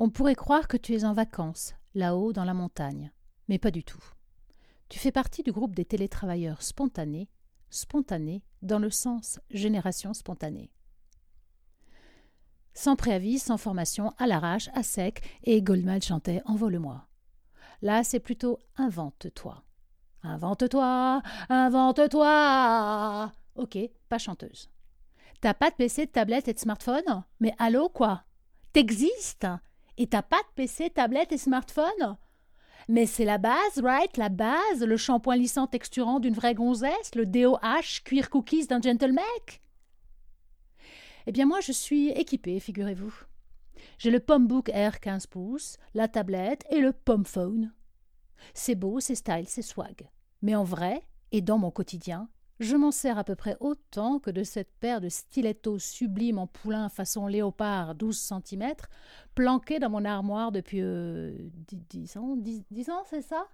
On pourrait croire que tu es en vacances, là-haut dans la montagne, mais pas du tout. Tu fais partie du groupe des télétravailleurs spontanés, spontanés dans le sens génération spontanée. Sans préavis, sans formation, à l'arrache, à sec, et Goldman chantait Envole-moi. Là, c'est plutôt invente-toi. Invente-toi, invente-toi. Ok, pas chanteuse. T'as pas de PC, de tablette et de smartphone? Mais allô, quoi? T'existes? Et t'as pas de PC, tablette et smartphone? Mais c'est la base, right? La base, le shampoing lissant texturant d'une vraie gonzesse, le DOH cuir cookies d'un gentleman? Eh bien, moi, je suis équipée, figurez-vous. J'ai le Pombook Air 15 pouces, la tablette et le Phone. C'est beau, c'est style, c'est swag. Mais en vrai, et dans mon quotidien, je m'en sers à peu près autant que de cette paire de stilettos sublimes en poulain façon léopard 12 cm, planquée dans mon armoire depuis euh, 10, ans. 10, ans, c'est ça?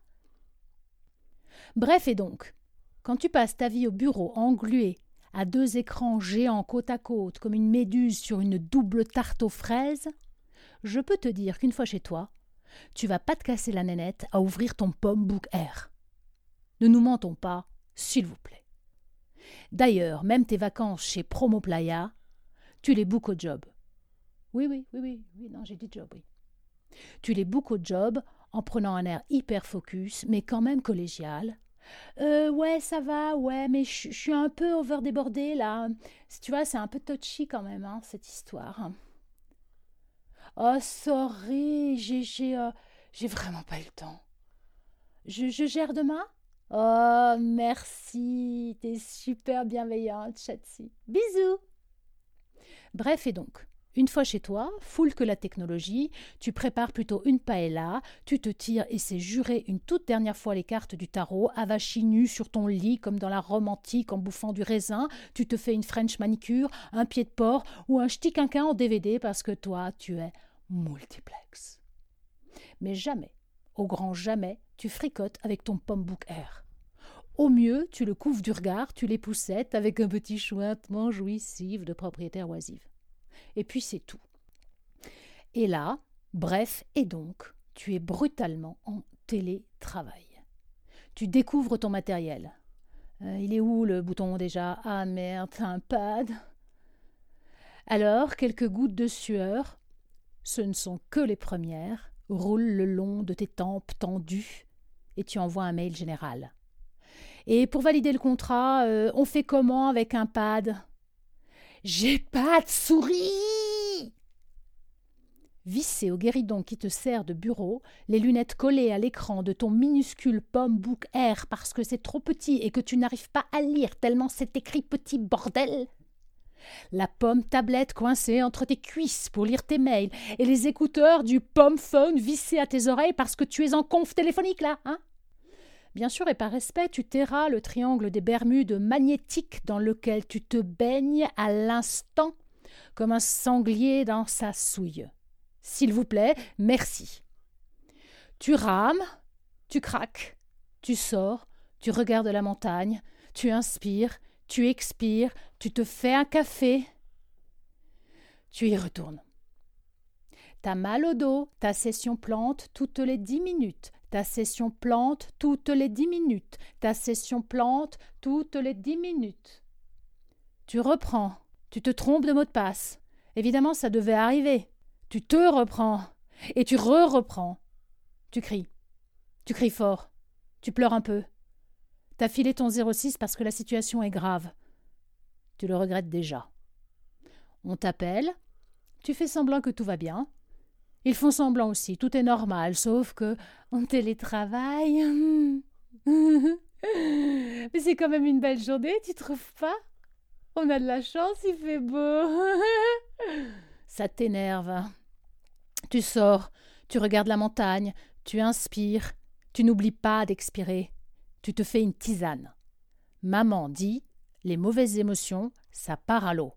Bref, et donc, quand tu passes ta vie au bureau englué, à deux écrans géants côte à côte, comme une méduse sur une double tarte aux fraises, je peux te dire qu'une fois chez toi, tu vas pas te casser la nénette à ouvrir ton Pomme Book Air. Ne nous mentons pas, s'il vous plaît. D'ailleurs, même tes vacances chez Promo Playa, tu les bookes au job. Oui, oui, oui, oui, oui, non, j'ai dit job, oui. Tu les bookes au job en prenant un air hyper focus, mais quand même collégial. Euh, ouais, ça va, ouais, mais je suis un peu over débordée là. Tu vois, c'est un peu touchy quand même, hein, cette histoire. Oh, sorry, j'ai j'ai euh, j'ai vraiment pas eu le temps. Je, je gère demain? Oh, merci, t'es super bienveillante, Chatsi. Bisous. Bref, et donc, une fois chez toi, foule que la technologie, tu prépares plutôt une paella, tu te tires et c'est juré une toute dernière fois les cartes du tarot, avachi nu sur ton lit comme dans la Rome antique en bouffant du raisin, tu te fais une French manicure, un pied de porc ou un ch'ti quinquin en DVD parce que toi, tu es multiplex. Mais jamais, au grand jamais, tu fricotes avec ton pomme book air. Au mieux, tu le couvres du regard, tu les poussettes avec un petit chointement jouissif de propriétaire oisive. Et puis c'est tout. Et là, bref, et donc, tu es brutalement en télétravail. Tu découvres ton matériel. Euh, il est où le bouton déjà? Ah merde, un pad. Alors, quelques gouttes de sueur, ce ne sont que les premières, roule le long de tes tempes tendues et tu envoies un mail général. Et pour valider le contrat, euh, on fait comment avec un pad? J'ai pas de souris! Vissé au guéridon qui te sert de bureau, les lunettes collées à l'écran de ton minuscule pomme Book Air parce que c'est trop petit et que tu n'arrives pas à lire tellement c'est écrit petit bordel la pomme tablette coincée entre tes cuisses pour lire tes mails, et les écouteurs du pomme phone vissés à tes oreilles parce que tu es en conf téléphonique là, hein? Bien sûr, et par respect, tu tairas le triangle des Bermudes magnétique dans lequel tu te baignes à l'instant comme un sanglier dans sa souille. S'il vous plaît, merci. Tu rames, tu craques, tu sors, tu regardes la montagne, tu inspires, tu expires, tu te fais un café, tu y retournes. T'as mal au dos, ta session plante toutes les dix minutes, ta session plante toutes les dix minutes, ta session plante toutes les dix minutes. Tu reprends, tu te trompes de mot de passe. Évidemment, ça devait arriver. Tu te reprends, et tu re-reprends. Tu cries. Tu cries fort. Tu pleures un peu. T'as filé ton 06 parce que la situation est grave. Tu le regrettes déjà. On t'appelle, tu fais semblant que tout va bien. Ils font semblant aussi, tout est normal, sauf que on télétravaille. Mais c'est quand même une belle journée, tu trouves pas? On a de la chance, il fait beau. Ça t'énerve. Tu sors, tu regardes la montagne, tu inspires, tu n'oublies pas d'expirer tu te fais une tisane. Maman dit les mauvaises émotions, ça part à l'eau.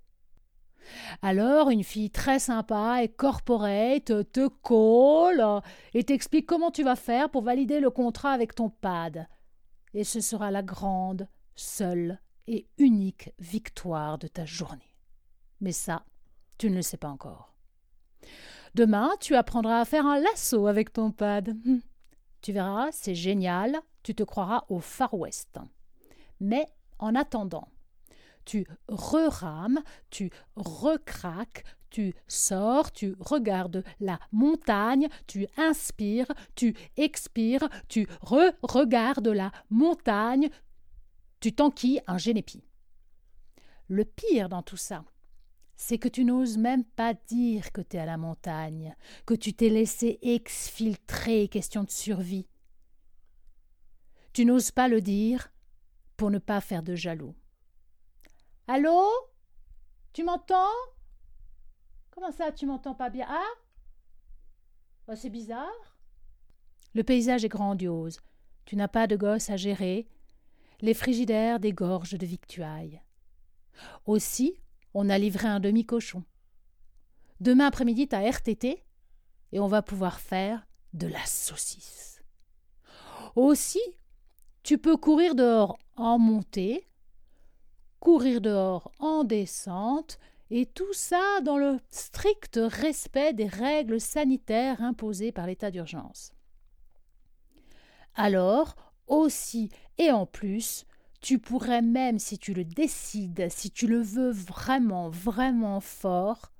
Alors, une fille très sympa et corporate te colle et t'explique comment tu vas faire pour valider le contrat avec ton pad. Et ce sera la grande, seule et unique victoire de ta journée. Mais ça, tu ne le sais pas encore. Demain, tu apprendras à faire un lasso avec ton pad. Tu verras, c'est génial, tu te croiras au Far West. Mais en attendant, tu re-rames, tu recraques, tu sors, tu regardes la montagne, tu inspires, tu expires, tu re-regardes la montagne, tu t'enquilles un génépi. Le pire dans tout ça, c'est que tu n'oses même pas dire que tu es à la montagne, que tu t'es laissé exfiltrer, question de survie. Tu n'oses pas le dire pour ne pas faire de jaloux. Allô? Tu m'entends? Comment ça, tu m'entends pas bien? Ah oh, C'est bizarre. Le paysage est grandiose. Tu n'as pas de gosse à gérer. Les frigidaires dégorgent de victuailles. Aussi, on a livré un demi-cochon. Demain après-midi, t'as RTT et on va pouvoir faire de la saucisse. Aussi, tu peux courir dehors en montée, courir dehors en descente, et tout ça dans le strict respect des règles sanitaires imposées par l'état d'urgence. Alors, aussi et en plus, tu pourrais même, si tu le décides, si tu le veux vraiment, vraiment fort,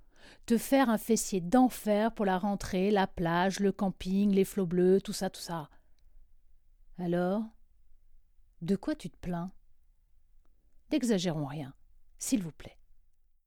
te faire un fessier d'enfer pour la rentrée, la plage, le camping, les flots bleus, tout ça, tout ça. Alors, de quoi tu te plains? N'exagérons rien, s'il vous plaît.